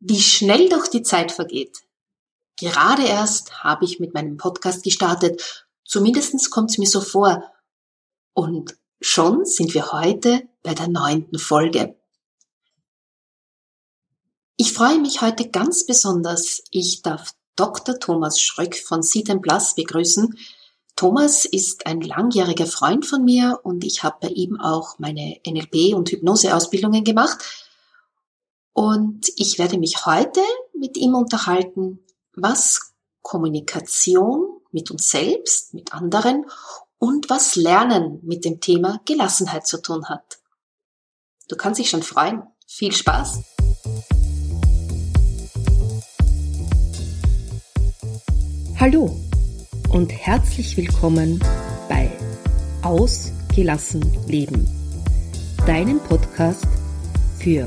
Wie schnell doch die Zeit vergeht. Gerade erst habe ich mit meinem Podcast gestartet. Zumindest kommt es mir so vor. Und schon sind wir heute bei der neunten Folge. Ich freue mich heute ganz besonders. Ich darf Dr. Thomas Schröck von Seed Plus begrüßen. Thomas ist ein langjähriger Freund von mir und ich habe bei ihm auch meine NLP- und Hypnoseausbildungen gemacht. Und ich werde mich heute mit ihm unterhalten, was Kommunikation mit uns selbst, mit anderen und was Lernen mit dem Thema Gelassenheit zu tun hat. Du kannst dich schon freuen. Viel Spaß! Hallo und herzlich willkommen bei Ausgelassen Leben, deinem Podcast für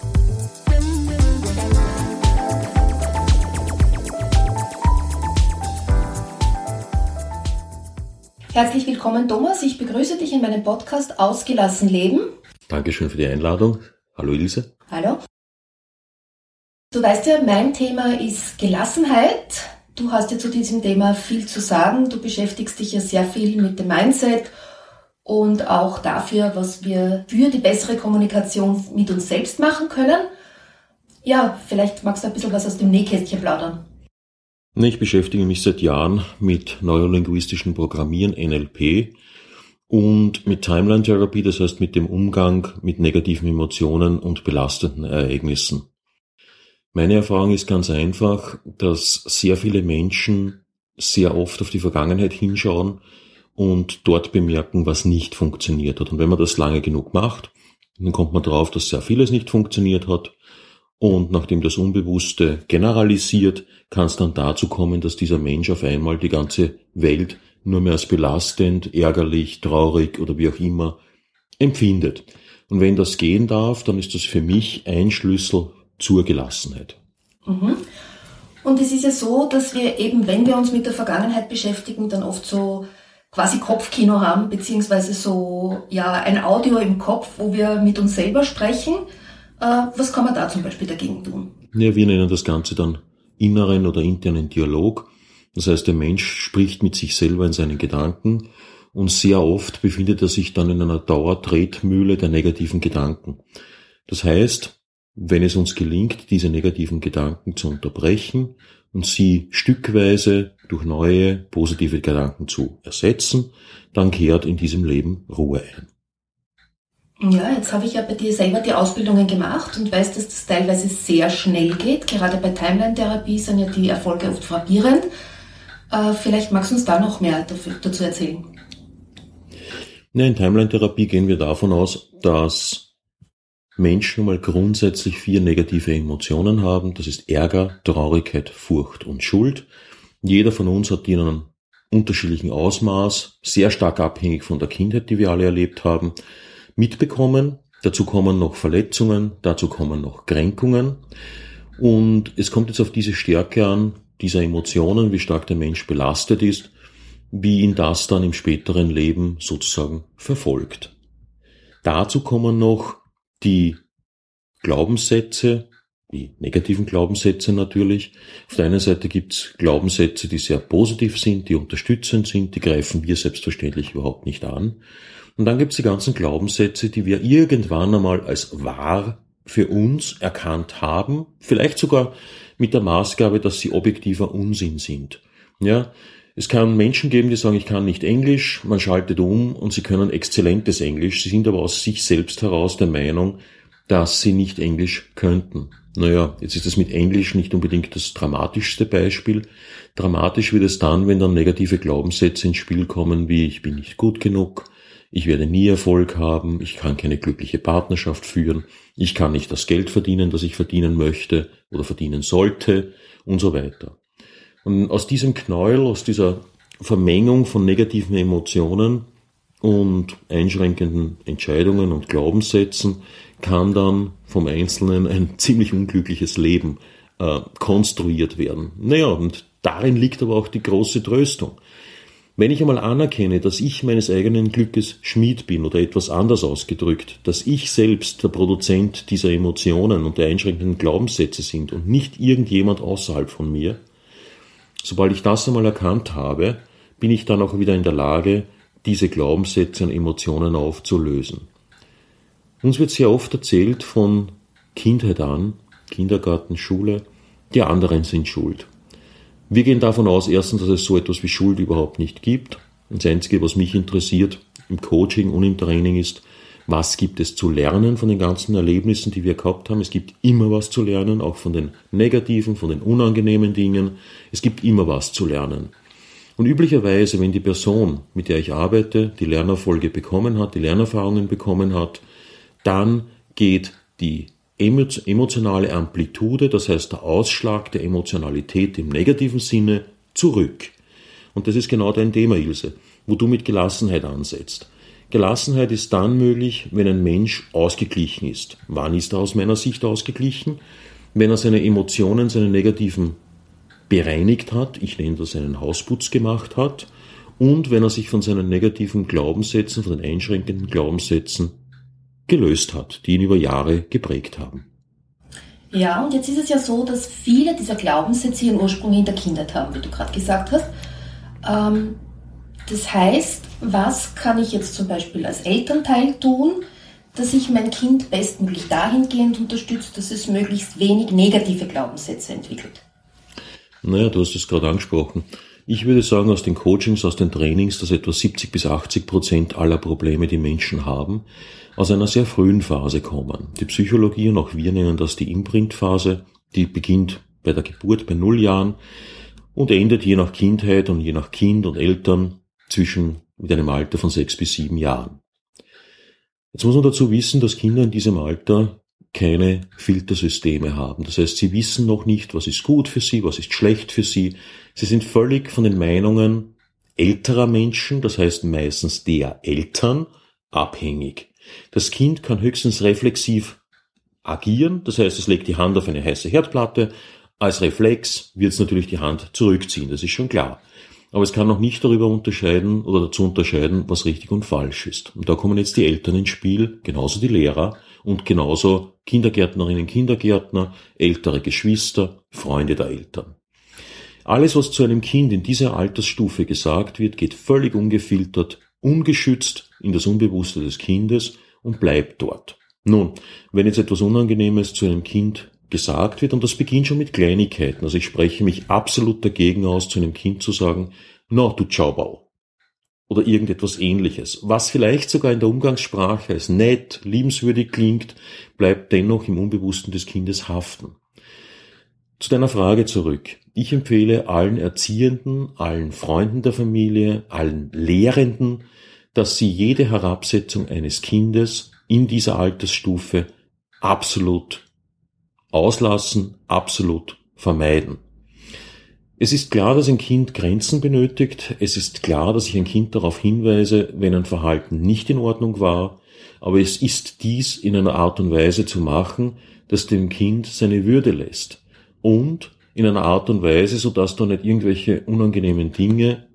Herzlich willkommen, Thomas. Ich begrüße dich in meinem Podcast Ausgelassen Leben. Dankeschön für die Einladung. Hallo Ilse. Hallo. Du weißt ja, mein Thema ist Gelassenheit. Du hast ja zu diesem Thema viel zu sagen. Du beschäftigst dich ja sehr viel mit dem Mindset und auch dafür, was wir für die bessere Kommunikation mit uns selbst machen können. Ja, vielleicht magst du ein bisschen was aus dem Nähkästchen plaudern. Ich beschäftige mich seit Jahren mit neurolinguistischen Programmieren NLP und mit Timeline-Therapie, das heißt mit dem Umgang mit negativen Emotionen und belastenden Ereignissen. Meine Erfahrung ist ganz einfach, dass sehr viele Menschen sehr oft auf die Vergangenheit hinschauen und dort bemerken, was nicht funktioniert hat. Und wenn man das lange genug macht, dann kommt man drauf, dass sehr vieles nicht funktioniert hat. Und nachdem das Unbewusste generalisiert, kann es dann dazu kommen, dass dieser Mensch auf einmal die ganze Welt nur mehr als belastend, ärgerlich, traurig oder wie auch immer empfindet. Und wenn das gehen darf, dann ist das für mich ein Schlüssel zur Gelassenheit. Mhm. Und es ist ja so, dass wir eben, wenn wir uns mit der Vergangenheit beschäftigen, dann oft so quasi Kopfkino haben, beziehungsweise so ja ein Audio im Kopf, wo wir mit uns selber sprechen. Äh, was kann man da zum Beispiel dagegen tun? Ja, wir nennen das Ganze dann inneren oder internen Dialog. Das heißt, der Mensch spricht mit sich selber in seinen Gedanken und sehr oft befindet er sich dann in einer Dauertretmühle der negativen Gedanken. Das heißt, wenn es uns gelingt, diese negativen Gedanken zu unterbrechen und sie stückweise durch neue positive Gedanken zu ersetzen, dann kehrt in diesem Leben Ruhe ein. Ja, jetzt habe ich ja bei dir selber die Ausbildungen gemacht und weiß, dass das teilweise sehr schnell geht. Gerade bei Timeline-Therapie sind ja die Erfolge oft frappierend. Äh, vielleicht magst du uns da noch mehr dazu erzählen. Ja, in Timeline-Therapie gehen wir davon aus, dass Menschen mal grundsätzlich vier negative Emotionen haben. Das ist Ärger, Traurigkeit, Furcht und Schuld. Jeder von uns hat die in einem unterschiedlichen Ausmaß, sehr stark abhängig von der Kindheit, die wir alle erlebt haben, mitbekommen. Dazu kommen noch Verletzungen, dazu kommen noch Kränkungen. Und es kommt jetzt auf diese Stärke an, dieser Emotionen, wie stark der Mensch belastet ist, wie ihn das dann im späteren Leben sozusagen verfolgt. Dazu kommen noch die Glaubenssätze, die negativen Glaubenssätze natürlich. Auf der einen Seite gibt es Glaubenssätze, die sehr positiv sind, die unterstützend sind, die greifen wir selbstverständlich überhaupt nicht an. Und dann gibt es die ganzen Glaubenssätze, die wir irgendwann einmal als wahr für uns erkannt haben, vielleicht sogar mit der Maßgabe, dass sie objektiver Unsinn sind. Ja, es kann Menschen geben, die sagen, ich kann nicht Englisch, man schaltet um und sie können exzellentes Englisch, sie sind aber aus sich selbst heraus der Meinung, dass sie nicht Englisch könnten. Naja, jetzt ist es mit Englisch nicht unbedingt das dramatischste Beispiel. Dramatisch wird es dann, wenn dann negative Glaubenssätze ins Spiel kommen, wie ich bin nicht gut genug, ich werde nie Erfolg haben, ich kann keine glückliche Partnerschaft führen, ich kann nicht das Geld verdienen, das ich verdienen möchte oder verdienen sollte und so weiter. Und aus diesem Knäuel, aus dieser Vermengung von negativen Emotionen und einschränkenden Entscheidungen und Glaubenssätzen kann dann vom Einzelnen ein ziemlich unglückliches Leben äh, konstruiert werden. Naja, und darin liegt aber auch die große Tröstung. Wenn ich einmal anerkenne, dass ich meines eigenen Glückes Schmied bin oder etwas anders ausgedrückt, dass ich selbst der Produzent dieser Emotionen und der einschränkenden Glaubenssätze sind und nicht irgendjemand außerhalb von mir, sobald ich das einmal erkannt habe, bin ich dann auch wieder in der Lage, diese Glaubenssätze und Emotionen aufzulösen. Uns wird sehr oft erzählt von Kindheit an, Kindergarten, Schule, die anderen sind schuld. Wir gehen davon aus, erstens, dass es so etwas wie Schuld überhaupt nicht gibt. das Einzige, was mich interessiert im Coaching und im Training ist, was gibt es zu lernen von den ganzen Erlebnissen, die wir gehabt haben. Es gibt immer was zu lernen, auch von den negativen, von den unangenehmen Dingen. Es gibt immer was zu lernen. Und üblicherweise, wenn die Person, mit der ich arbeite, die Lernerfolge bekommen hat, die Lernerfahrungen bekommen hat, dann geht die emotionale Amplitude, das heißt der Ausschlag der Emotionalität im negativen Sinne, zurück. Und das ist genau dein Thema, Ilse, wo du mit Gelassenheit ansetzt. Gelassenheit ist dann möglich, wenn ein Mensch ausgeglichen ist. Wann ist er aus meiner Sicht ausgeglichen? Wenn er seine Emotionen, seine negativen bereinigt hat, ich nenne das einen Hausputz gemacht hat, und wenn er sich von seinen negativen Glaubenssätzen, von den einschränkenden Glaubenssätzen gelöst hat, die ihn über Jahre geprägt haben. Ja, und jetzt ist es ja so, dass viele dieser Glaubenssätze ihren Ursprung in der Kindheit haben, wie du gerade gesagt hast. Ähm, das heißt, was kann ich jetzt zum Beispiel als Elternteil tun, dass ich mein Kind bestmöglich dahingehend unterstütze, dass es möglichst wenig negative Glaubenssätze entwickelt? Naja, du hast es gerade angesprochen. Ich würde sagen, aus den Coachings, aus den Trainings, dass etwa 70 bis 80 Prozent aller Probleme, die Menschen haben, aus einer sehr frühen Phase kommen. Die Psychologie und auch wir nennen das die Imprintphase, die beginnt bei der Geburt bei null Jahren und endet je nach Kindheit und je nach Kind und Eltern zwischen mit einem Alter von sechs bis sieben Jahren. Jetzt muss man dazu wissen, dass Kinder in diesem Alter keine Filtersysteme haben. Das heißt, sie wissen noch nicht, was ist gut für sie, was ist schlecht für sie. Sie sind völlig von den Meinungen älterer Menschen, das heißt meistens der Eltern, abhängig. Das Kind kann höchstens reflexiv agieren, das heißt, es legt die Hand auf eine heiße Herdplatte. Als Reflex wird es natürlich die Hand zurückziehen, das ist schon klar. Aber es kann noch nicht darüber unterscheiden oder dazu unterscheiden, was richtig und falsch ist. Und da kommen jetzt die Eltern ins Spiel, genauso die Lehrer und genauso Kindergärtnerinnen, Kindergärtner, ältere Geschwister, Freunde der Eltern. Alles, was zu einem Kind in dieser Altersstufe gesagt wird, geht völlig ungefiltert ungeschützt in das Unbewusste des Kindes und bleibt dort. Nun, wenn jetzt etwas Unangenehmes zu einem Kind gesagt wird, und das beginnt schon mit Kleinigkeiten, also ich spreche mich absolut dagegen aus, zu einem Kind zu sagen, na, du Tschaubau. Oder irgendetwas ähnliches. Was vielleicht sogar in der Umgangssprache als nett, liebenswürdig klingt, bleibt dennoch im Unbewussten des Kindes haften. Zu deiner Frage zurück. Ich empfehle allen Erziehenden, allen Freunden der Familie, allen Lehrenden, dass sie jede Herabsetzung eines Kindes in dieser Altersstufe absolut auslassen, absolut vermeiden. Es ist klar, dass ein Kind Grenzen benötigt. Es ist klar, dass ich ein Kind darauf hinweise, wenn ein Verhalten nicht in Ordnung war. Aber es ist dies in einer Art und Weise zu machen, dass dem Kind seine Würde lässt. Und in einer Art und Weise, so dass da nicht irgendwelche unangenehmen Dinge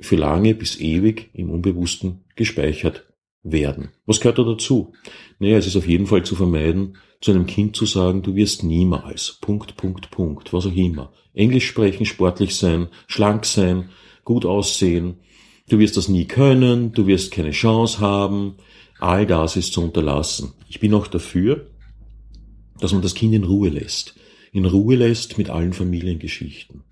für lange bis ewig im Unbewussten gespeichert werden. Was gehört da dazu? Naja, es ist auf jeden Fall zu vermeiden, zu einem Kind zu sagen, du wirst niemals, Punkt, Punkt, Punkt, was auch immer. Englisch sprechen, sportlich sein, schlank sein, gut aussehen, du wirst das nie können, du wirst keine Chance haben, all das ist zu unterlassen. Ich bin auch dafür, dass man das Kind in Ruhe lässt in Ruhe lässt mit allen Familiengeschichten.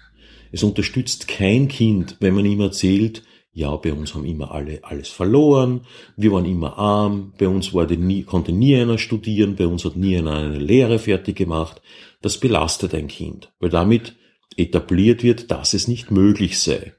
Es unterstützt kein Kind, wenn man ihm erzählt, ja, bei uns haben immer alle alles verloren, wir waren immer arm, bei uns wurde nie, konnte nie einer studieren, bei uns hat nie einer eine Lehre fertig gemacht. Das belastet ein Kind, weil damit etabliert wird, dass es nicht möglich sei.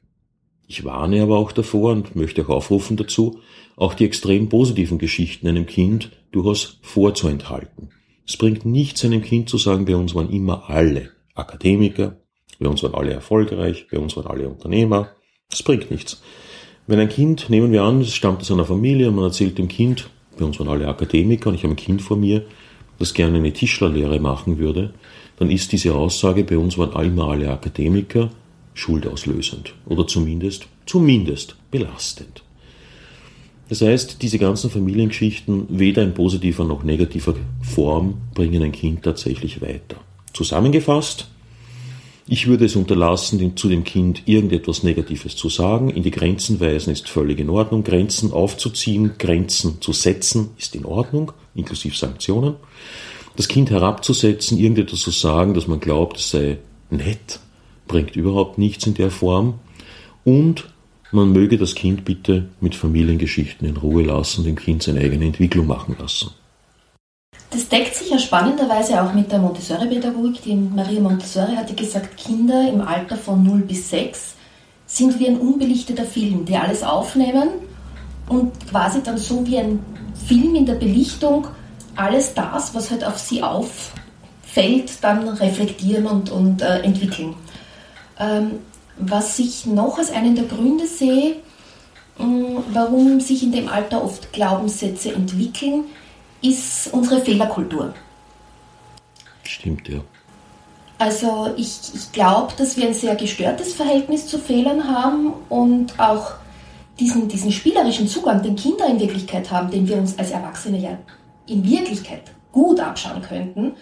Ich warne aber auch davor und möchte auch aufrufen dazu, auch die extrem positiven Geschichten einem Kind durchaus vorzuenthalten. Es bringt nichts einem Kind zu sagen, bei uns waren immer alle Akademiker, bei uns waren alle erfolgreich, bei uns waren alle Unternehmer, Das bringt nichts. Wenn ein Kind, nehmen wir an, es stammt aus einer Familie und man erzählt dem Kind, bei uns waren alle Akademiker und ich habe ein Kind vor mir, das gerne eine Tischlerlehre machen würde, dann ist diese Aussage, bei uns waren immer alle Akademiker, schuldauslösend oder zumindest, zumindest belastend. Das heißt, diese ganzen Familiengeschichten, weder in positiver noch negativer Form, bringen ein Kind tatsächlich weiter. Zusammengefasst, ich würde es unterlassen, zu dem Kind irgendetwas Negatives zu sagen. In die Grenzen weisen ist völlig in Ordnung. Grenzen aufzuziehen, Grenzen zu setzen ist in Ordnung, inklusive Sanktionen. Das Kind herabzusetzen, irgendetwas zu sagen, dass man glaubt, es sei nett, bringt überhaupt nichts in der Form. Und man möge das Kind bitte mit Familiengeschichten in Ruhe lassen, dem Kind seine eigene Entwicklung machen lassen. Das deckt sich ja spannenderweise auch mit der Montessori-Pädagogik. Die Maria Montessori hatte gesagt, Kinder im Alter von 0 bis 6 sind wie ein unbelichteter Film, die alles aufnehmen und quasi dann so wie ein Film in der Belichtung alles das, was halt auf sie auffällt, dann reflektieren und, und äh, entwickeln. Ähm, was ich noch als einen der Gründe sehe, warum sich in dem Alter oft Glaubenssätze entwickeln, ist unsere Fehlerkultur. Stimmt, ja. Also ich, ich glaube, dass wir ein sehr gestörtes Verhältnis zu Fehlern haben und auch diesen, diesen spielerischen Zugang, den Kinder in Wirklichkeit haben, den wir uns als Erwachsene ja in Wirklichkeit gut abschauen könnten,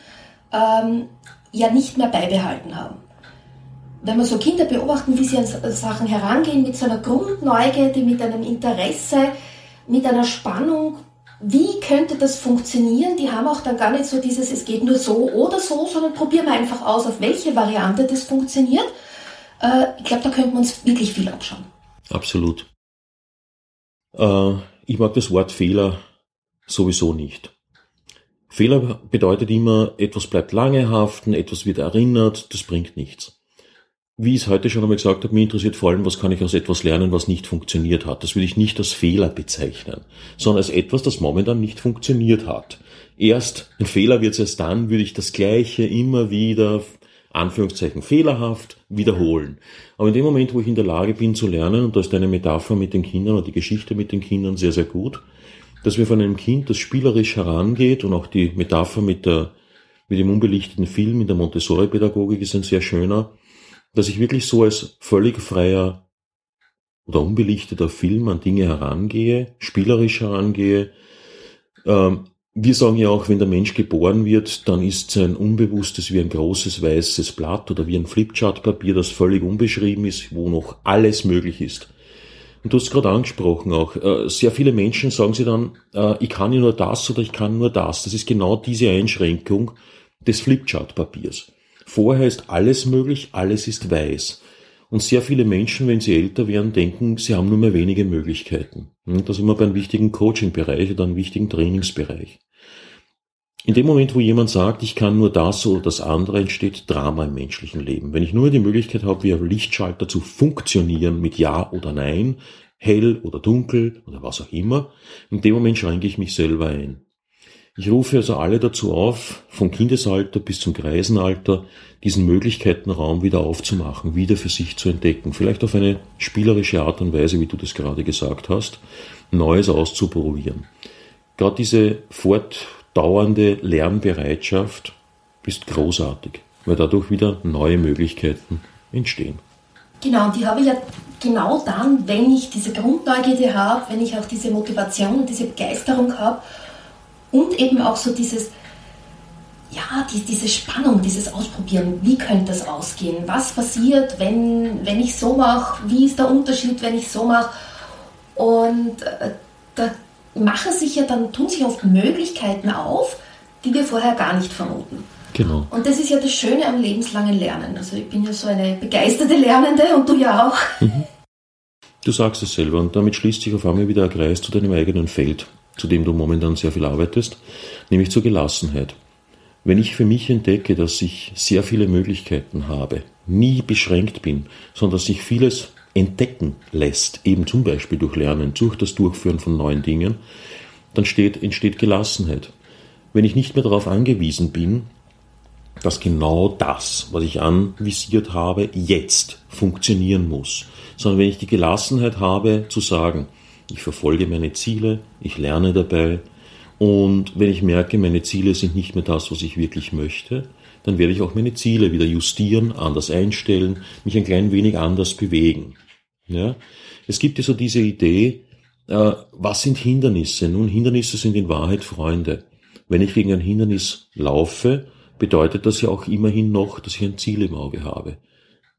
ähm, ja nicht mehr beibehalten haben. Wenn wir so Kinder beobachten, wie sie an Sachen herangehen, mit so einer Grundneugierde, mit einem Interesse, mit einer Spannung, wie könnte das funktionieren? Die haben auch dann gar nicht so dieses, es geht nur so oder so, sondern probieren wir einfach aus, auf welche Variante das funktioniert. Äh, ich glaube, da könnten wir uns wirklich viel abschauen. Absolut. Äh, ich mag das Wort Fehler sowieso nicht. Fehler bedeutet immer, etwas bleibt lange haften, etwas wird erinnert, das bringt nichts wie ich es heute schon einmal gesagt habe, mich interessiert vor allem, was kann ich aus etwas lernen, was nicht funktioniert hat. Das würde ich nicht als Fehler bezeichnen, sondern als etwas, das momentan nicht funktioniert hat. Erst, ein Fehler wird es erst dann, würde ich das Gleiche immer wieder, Anführungszeichen fehlerhaft, wiederholen. Aber in dem Moment, wo ich in der Lage bin zu lernen, und da ist eine Metapher mit den Kindern oder die Geschichte mit den Kindern sehr, sehr gut, dass wir von einem Kind, das spielerisch herangeht und auch die Metapher mit der, mit dem unbelichteten Film in der Montessori-Pädagogik ist ein sehr schöner, dass ich wirklich so als völlig freier oder unbelichteter Film an Dinge herangehe, spielerisch herangehe. Ähm, wir sagen ja auch, wenn der Mensch geboren wird, dann ist sein Unbewusstes wie ein großes weißes Blatt oder wie ein Flipchartpapier, das völlig unbeschrieben ist, wo noch alles möglich ist. Und du hast gerade angesprochen auch, äh, sehr viele Menschen sagen sie dann, äh, ich kann ja nur das oder ich kann nur das. Das ist genau diese Einschränkung des Flipchartpapiers. Vorher ist alles möglich, alles ist weiß. Und sehr viele Menschen, wenn sie älter werden, denken, sie haben nur mehr wenige Möglichkeiten. Und da sind wir bei einem wichtigen Coaching-Bereich oder einem wichtigen Trainingsbereich. In dem Moment, wo jemand sagt, ich kann nur das oder das andere, entsteht Drama im menschlichen Leben. Wenn ich nur die Möglichkeit habe, wie ein Lichtschalter zu funktionieren mit Ja oder Nein, hell oder dunkel oder was auch immer, in dem Moment schränke ich mich selber ein. Ich rufe also alle dazu auf, vom Kindesalter bis zum Greisenalter, diesen Möglichkeitenraum wieder aufzumachen, wieder für sich zu entdecken. Vielleicht auf eine spielerische Art und Weise, wie du das gerade gesagt hast, Neues auszuprobieren. Gerade diese fortdauernde Lernbereitschaft ist großartig, weil dadurch wieder neue Möglichkeiten entstehen. Genau, die habe ich ja genau dann, wenn ich diese Grundneugierde habe, wenn ich auch diese Motivation und diese Begeisterung habe und eben auch so dieses, ja, die, diese Spannung, dieses Ausprobieren, wie könnte das ausgehen? Was passiert, wenn, wenn ich so mache? Wie ist der Unterschied, wenn ich so mache? Und äh, da machen sich ja dann, tun sich oft Möglichkeiten auf, die wir vorher gar nicht vermuten. Genau. Und das ist ja das Schöne am lebenslangen Lernen. Also ich bin ja so eine begeisterte Lernende und du ja auch. Mhm. Du sagst es selber und damit schließt sich auf einmal wieder ein Kreis zu deinem eigenen Feld zu dem du momentan sehr viel arbeitest, nämlich zur Gelassenheit. Wenn ich für mich entdecke, dass ich sehr viele Möglichkeiten habe, nie beschränkt bin, sondern dass sich vieles entdecken lässt, eben zum Beispiel durch Lernen, durch das Durchführen von neuen Dingen, dann steht, entsteht Gelassenheit. Wenn ich nicht mehr darauf angewiesen bin, dass genau das, was ich anvisiert habe, jetzt funktionieren muss, sondern wenn ich die Gelassenheit habe zu sagen, ich verfolge meine Ziele, ich lerne dabei und wenn ich merke, meine Ziele sind nicht mehr das, was ich wirklich möchte, dann werde ich auch meine Ziele wieder justieren, anders einstellen, mich ein klein wenig anders bewegen. Ja? Es gibt ja so diese Idee, äh, was sind Hindernisse? Nun, Hindernisse sind in Wahrheit Freunde. Wenn ich gegen ein Hindernis laufe, bedeutet das ja auch immerhin noch, dass ich ein Ziel im Auge habe.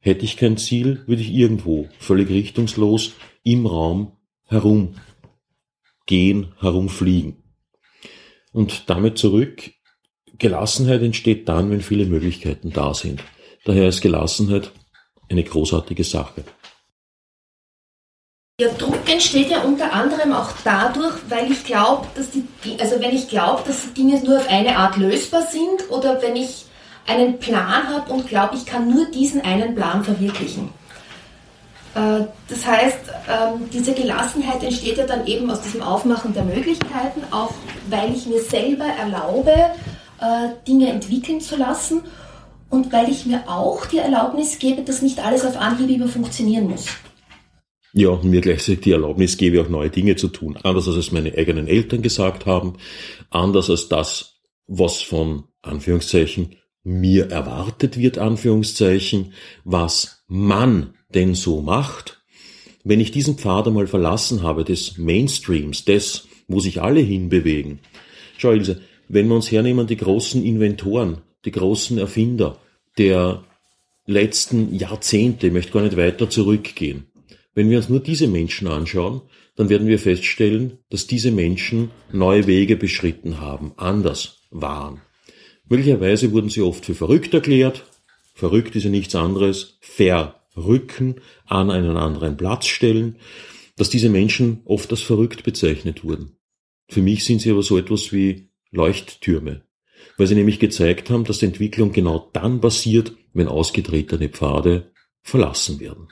Hätte ich kein Ziel, würde ich irgendwo völlig richtungslos im Raum herumgehen, herumfliegen. Und damit zurück, Gelassenheit entsteht dann, wenn viele Möglichkeiten da sind. Daher ist Gelassenheit eine großartige Sache. Ja, Druck entsteht ja unter anderem auch dadurch, weil ich glaube, dass die, also wenn ich glaube, dass die Dinge nur auf eine Art lösbar sind oder wenn ich einen Plan habe und glaube, ich kann nur diesen einen Plan verwirklichen. Äh, das heißt, ähm, diese Gelassenheit entsteht ja dann eben aus diesem Aufmachen der Möglichkeiten, auch weil ich mir selber erlaube, äh, Dinge entwickeln zu lassen und weil ich mir auch die Erlaubnis gebe, dass nicht alles auf Anhieb über funktionieren muss. Ja, und mir gleichzeitig die Erlaubnis gebe, auch neue Dinge zu tun. Anders als es meine eigenen Eltern gesagt haben, anders als das, was von Anführungszeichen mir erwartet wird, Anführungszeichen, was man denn so macht. Wenn ich diesen Pfad einmal verlassen habe, des Mainstreams, des, wo sich alle hinbewegen. Schau, Ilse, wenn wir uns hernehmen, die großen Inventoren, die großen Erfinder der letzten Jahrzehnte, ich möchte gar nicht weiter zurückgehen, wenn wir uns nur diese Menschen anschauen, dann werden wir feststellen, dass diese Menschen neue Wege beschritten haben, anders waren. Möglicherweise wurden sie oft für verrückt erklärt. Verrückt ist ja nichts anderes. Verrücken, an einen anderen Platz stellen. Dass diese Menschen oft als verrückt bezeichnet wurden. Für mich sind sie aber so etwas wie Leuchttürme. Weil sie nämlich gezeigt haben, dass die Entwicklung genau dann passiert, wenn ausgetretene Pfade verlassen werden.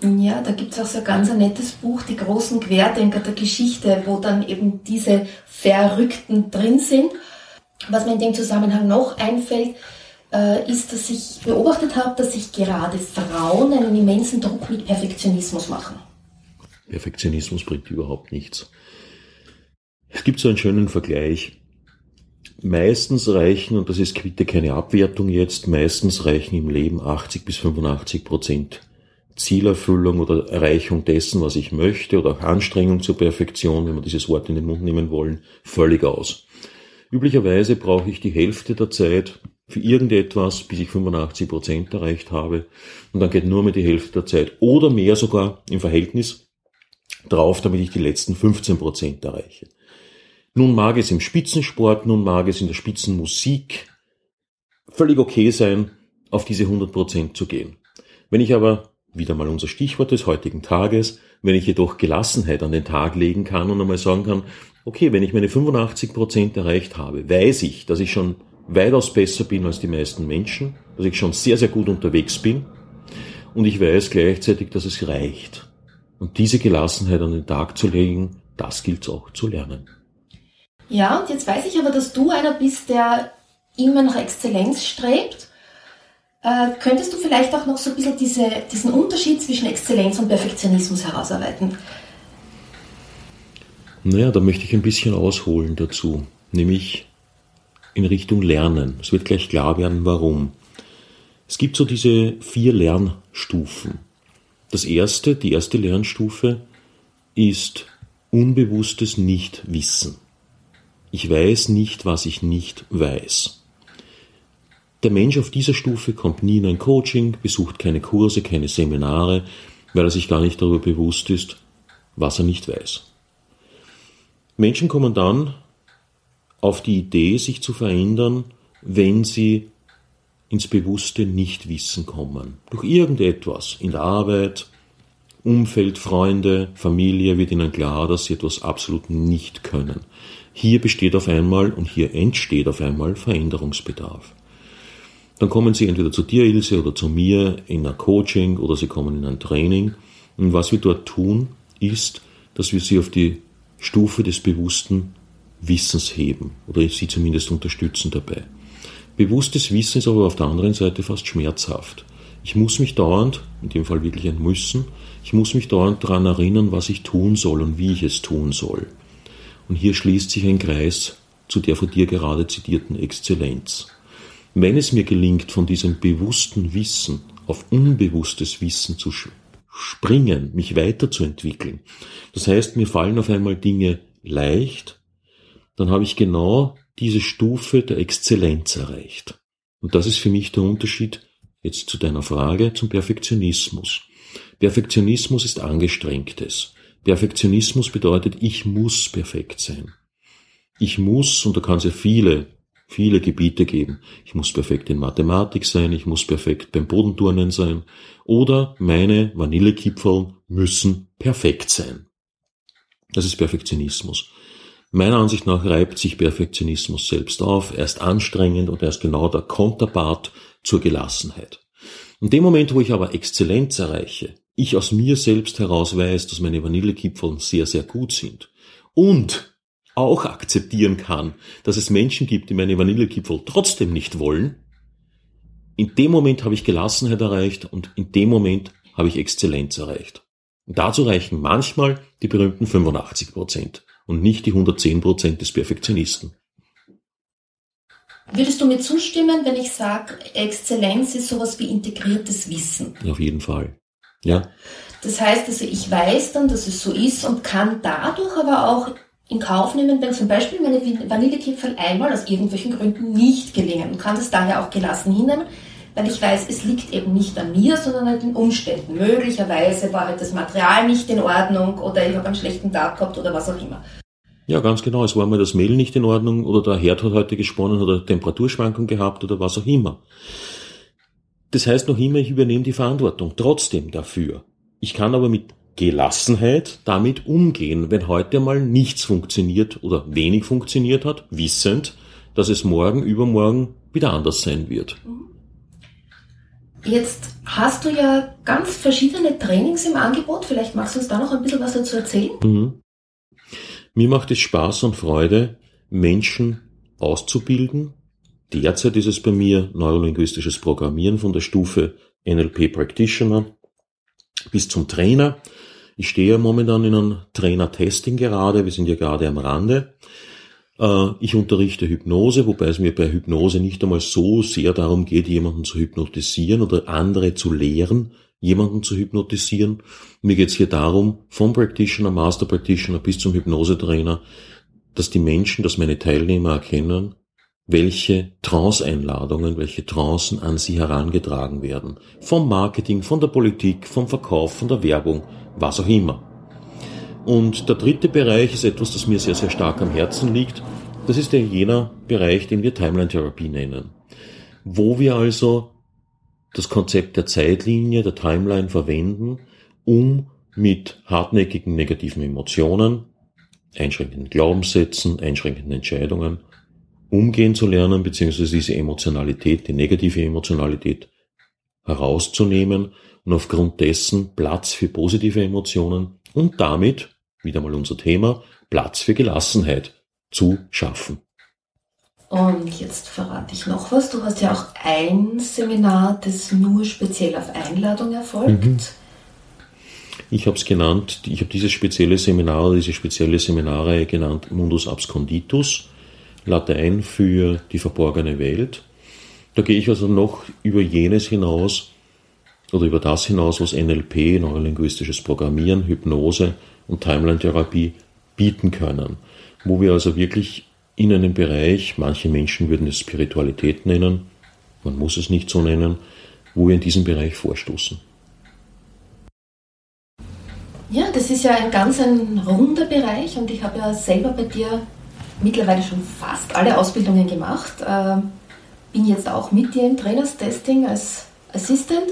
Ja, da gibt's auch so ein ganz nettes Buch, die großen Querdenker der Geschichte, wo dann eben diese Verrückten drin sind. Was mir in dem Zusammenhang noch einfällt, ist, dass ich beobachtet habe, dass sich gerade Frauen einen immensen Druck mit Perfektionismus machen. Perfektionismus bringt überhaupt nichts. Es gibt so einen schönen Vergleich. Meistens reichen, und das ist bitte keine Abwertung jetzt, meistens reichen im Leben 80 bis 85 Prozent Zielerfüllung oder Erreichung dessen, was ich möchte, oder auch Anstrengung zur Perfektion, wenn wir dieses Wort in den Mund nehmen wollen, völlig aus. Üblicherweise brauche ich die Hälfte der Zeit für irgendetwas, bis ich 85 Prozent erreicht habe. Und dann geht nur mehr die Hälfte der Zeit oder mehr sogar im Verhältnis drauf, damit ich die letzten 15 Prozent erreiche. Nun mag es im Spitzensport, nun mag es in der Spitzenmusik völlig okay sein, auf diese 100 Prozent zu gehen. Wenn ich aber wieder mal unser Stichwort des heutigen Tages, wenn ich jedoch Gelassenheit an den Tag legen kann und einmal sagen kann, okay, wenn ich meine 85 Prozent erreicht habe, weiß ich, dass ich schon weitaus besser bin als die meisten Menschen, dass ich schon sehr, sehr gut unterwegs bin und ich weiß gleichzeitig, dass es reicht. Und diese Gelassenheit an den Tag zu legen, das gilt auch zu lernen. Ja, und jetzt weiß ich aber, dass du einer bist, der immer nach Exzellenz strebt äh, könntest du vielleicht auch noch so ein bisschen diese, diesen Unterschied zwischen Exzellenz und Perfektionismus herausarbeiten? Naja, da möchte ich ein bisschen ausholen dazu, nämlich in Richtung Lernen. Es wird gleich klar werden, warum. Es gibt so diese vier Lernstufen. Das erste, die erste Lernstufe ist unbewusstes Nichtwissen. Ich weiß nicht, was ich nicht weiß. Der Mensch auf dieser Stufe kommt nie in ein Coaching, besucht keine Kurse, keine Seminare, weil er sich gar nicht darüber bewusst ist, was er nicht weiß. Menschen kommen dann auf die Idee, sich zu verändern, wenn sie ins bewusste Nichtwissen kommen. Durch irgendetwas in der Arbeit, Umfeld, Freunde, Familie wird ihnen klar, dass sie etwas absolut nicht können. Hier besteht auf einmal und hier entsteht auf einmal Veränderungsbedarf. Dann kommen sie entweder zu dir, Ilse, oder zu mir in ein Coaching oder sie kommen in ein Training. Und was wir dort tun, ist, dass wir sie auf die Stufe des bewussten Wissens heben oder sie zumindest unterstützen dabei. Bewusstes Wissen ist aber auf der anderen Seite fast schmerzhaft. Ich muss mich dauernd, in dem Fall wirklich ein Müssen, ich muss mich dauernd daran erinnern, was ich tun soll und wie ich es tun soll. Und hier schließt sich ein Kreis zu der von dir gerade zitierten Exzellenz. Wenn es mir gelingt, von diesem bewussten Wissen auf unbewusstes Wissen zu springen, mich weiterzuentwickeln, das heißt, mir fallen auf einmal Dinge leicht, dann habe ich genau diese Stufe der Exzellenz erreicht. Und das ist für mich der Unterschied jetzt zu deiner Frage zum Perfektionismus. Perfektionismus ist angestrengtes. Perfektionismus bedeutet, ich muss perfekt sein. Ich muss, und da kann es ja viele, viele Gebiete geben. Ich muss perfekt in Mathematik sein, ich muss perfekt beim Bodenturnen sein. Oder meine Vanillekipferl müssen perfekt sein. Das ist Perfektionismus. Meiner Ansicht nach reibt sich Perfektionismus selbst auf, er ist anstrengend und er ist genau der Konterpart zur Gelassenheit. In dem Moment, wo ich aber Exzellenz erreiche, ich aus mir selbst heraus weiß, dass meine Vanillekipferl sehr, sehr gut sind und auch akzeptieren kann, dass es Menschen gibt, die meine Vanillekipferl trotzdem nicht wollen, in dem Moment habe ich Gelassenheit erreicht und in dem Moment habe ich Exzellenz erreicht. Und dazu reichen manchmal die berühmten 85 Prozent und nicht die 110 Prozent des Perfektionisten. Würdest du mir zustimmen, wenn ich sage, Exzellenz ist sowas wie integriertes Wissen? Auf jeden Fall. Ja. Das heißt also, ich weiß dann, dass es so ist und kann dadurch aber auch in Kauf nehmen, wenn zum Beispiel meine Vanillekipferl einmal aus irgendwelchen Gründen nicht gelingen und kann das daher auch gelassen hinnehmen, weil ich weiß, es liegt eben nicht an mir, sondern an den Umständen. Möglicherweise war halt das Material nicht in Ordnung oder ich habe einen schlechten Tag gehabt oder was auch immer. Ja, ganz genau. Es war mal das Mehl nicht in Ordnung oder der Herd hat heute gesponnen oder Temperaturschwankung gehabt oder was auch immer. Das heißt noch immer, ich übernehme die Verantwortung trotzdem dafür. Ich kann aber mit Gelassenheit damit umgehen, wenn heute mal nichts funktioniert oder wenig funktioniert hat, wissend, dass es morgen, übermorgen wieder anders sein wird. Jetzt hast du ja ganz verschiedene Trainings im Angebot. Vielleicht magst du uns da noch ein bisschen was dazu erzählen? Mhm. Mir macht es Spaß und Freude, Menschen auszubilden. Derzeit ist es bei mir neurolinguistisches Programmieren von der Stufe NLP Practitioner bis zum Trainer. Ich stehe momentan in einem Trainer-Testing gerade, wir sind ja gerade am Rande. Äh, ich unterrichte Hypnose, wobei es mir bei Hypnose nicht einmal so sehr darum geht, jemanden zu hypnotisieren oder andere zu lehren, jemanden zu hypnotisieren. Mir geht es hier darum, vom Practitioner, Master Practitioner bis zum Hypnosetrainer, dass die Menschen, dass meine Teilnehmer erkennen, welche Trance-Einladungen, welche Trancen an sie herangetragen werden. Vom Marketing, von der Politik, vom Verkauf, von der Werbung, was auch immer. Und der dritte Bereich ist etwas, das mir sehr, sehr stark am Herzen liegt. Das ist der jener Bereich, den wir Timeline-Therapie nennen. Wo wir also das Konzept der Zeitlinie, der Timeline verwenden, um mit hartnäckigen negativen Emotionen, einschränkenden Glaubenssätzen, einschränkenden Entscheidungen umgehen zu lernen, beziehungsweise diese Emotionalität, die negative Emotionalität herauszunehmen und aufgrund dessen Platz für positive Emotionen und damit, wieder mal unser Thema, Platz für Gelassenheit zu schaffen. Und jetzt verrate ich noch was. Du hast ja auch ein Seminar, das nur speziell auf Einladung erfolgt. Mhm. Ich habe es genannt, ich habe dieses spezielle Seminar, diese spezielle Seminarreihe genannt Mundus Absconditus, Latein für die verborgene Welt. Da gehe ich also noch über jenes hinaus, oder über das hinaus, was NLP, neurolinguistisches Programmieren, Hypnose und Timeline-Therapie bieten können. Wo wir also wirklich in einem Bereich, manche Menschen würden es Spiritualität nennen, man muss es nicht so nennen, wo wir in diesem Bereich vorstoßen. Ja, das ist ja ein ganz ein runder Bereich und ich habe ja selber bei dir mittlerweile schon fast alle Ausbildungen gemacht. Äh, bin jetzt auch mit dir im Trainerstesting als Assistant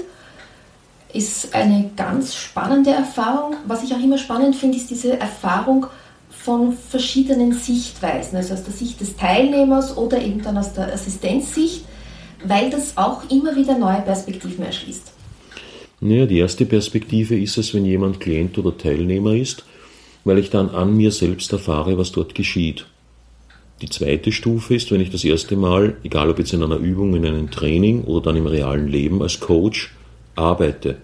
ist eine ganz spannende Erfahrung. Was ich auch immer spannend finde, ist diese Erfahrung von verschiedenen Sichtweisen, also aus der Sicht des Teilnehmers oder eben dann aus der Assistenzsicht, weil das auch immer wieder neue Perspektiven erschließt. Naja, die erste Perspektive ist es, wenn jemand Klient oder Teilnehmer ist, weil ich dann an mir selbst erfahre, was dort geschieht. Die zweite Stufe ist, wenn ich das erste Mal, egal ob jetzt in einer Übung, in einem Training oder dann im realen Leben als Coach arbeite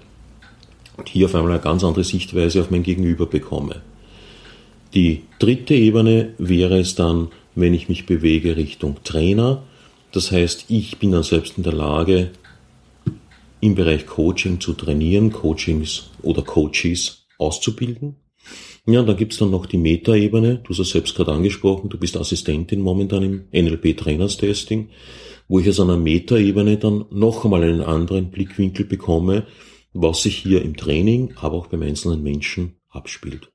und hier auf einmal eine ganz andere Sichtweise auf mein Gegenüber bekomme. Die dritte Ebene wäre es dann, wenn ich mich bewege Richtung Trainer. Das heißt, ich bin dann selbst in der Lage, im Bereich Coaching zu trainieren, Coachings oder Coaches auszubilden. Ja, dann gibt's dann noch die Meta-Ebene. Du hast es selbst gerade angesprochen, du bist Assistentin momentan im NLP-Trainers-Testing, wo ich aus einer Meta-Ebene dann noch einmal einen anderen Blickwinkel bekomme, was sich hier im Training, aber auch beim einzelnen Menschen abspielt.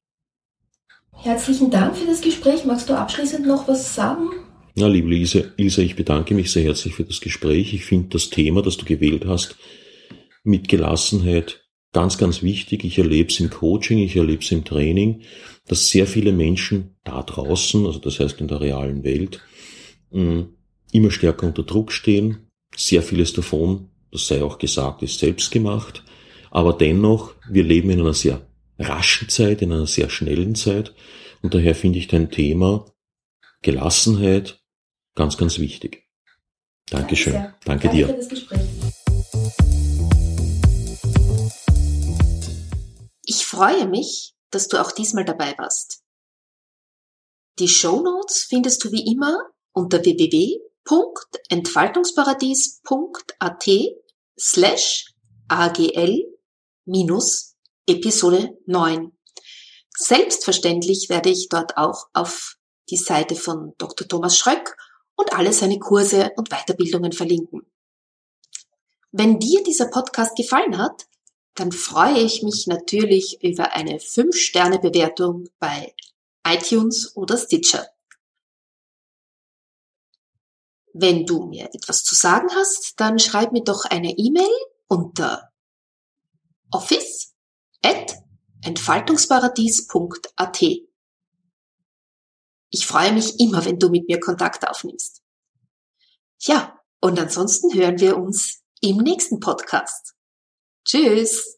Herzlichen Dank für das Gespräch. Magst du abschließend noch was sagen? Ja, liebe Lisa, Ilse, ich bedanke mich sehr herzlich für das Gespräch. Ich finde das Thema, das du gewählt hast, mit Gelassenheit ganz, ganz wichtig. Ich erlebe es im Coaching, ich erlebe es im Training, dass sehr viele Menschen da draußen, also das heißt in der realen Welt, mm, immer stärker unter Druck stehen. Sehr vieles davon, das sei auch gesagt, ist selbst gemacht. Aber dennoch, wir leben in einer sehr raschen Zeit, in einer sehr schnellen Zeit. Und daher finde ich dein Thema Gelassenheit ganz, ganz wichtig. Dankeschön. Danke, Danke, Danke dir. Für das Gespräch. Ich freue mich, dass du auch diesmal dabei warst. Die Show Notes findest du wie immer unter www.entfaltungsparadies.at slash agl minus Episode 9. Selbstverständlich werde ich dort auch auf die Seite von Dr. Thomas Schröck und alle seine Kurse und Weiterbildungen verlinken. Wenn dir dieser Podcast gefallen hat, dann freue ich mich natürlich über eine 5-Sterne-Bewertung bei iTunes oder Stitcher. Wenn du mir etwas zu sagen hast, dann schreib mir doch eine E-Mail unter office at entfaltungsparadies.at. Ich freue mich immer, wenn du mit mir Kontakt aufnimmst. Ja, und ansonsten hören wir uns im nächsten Podcast. Tschüss!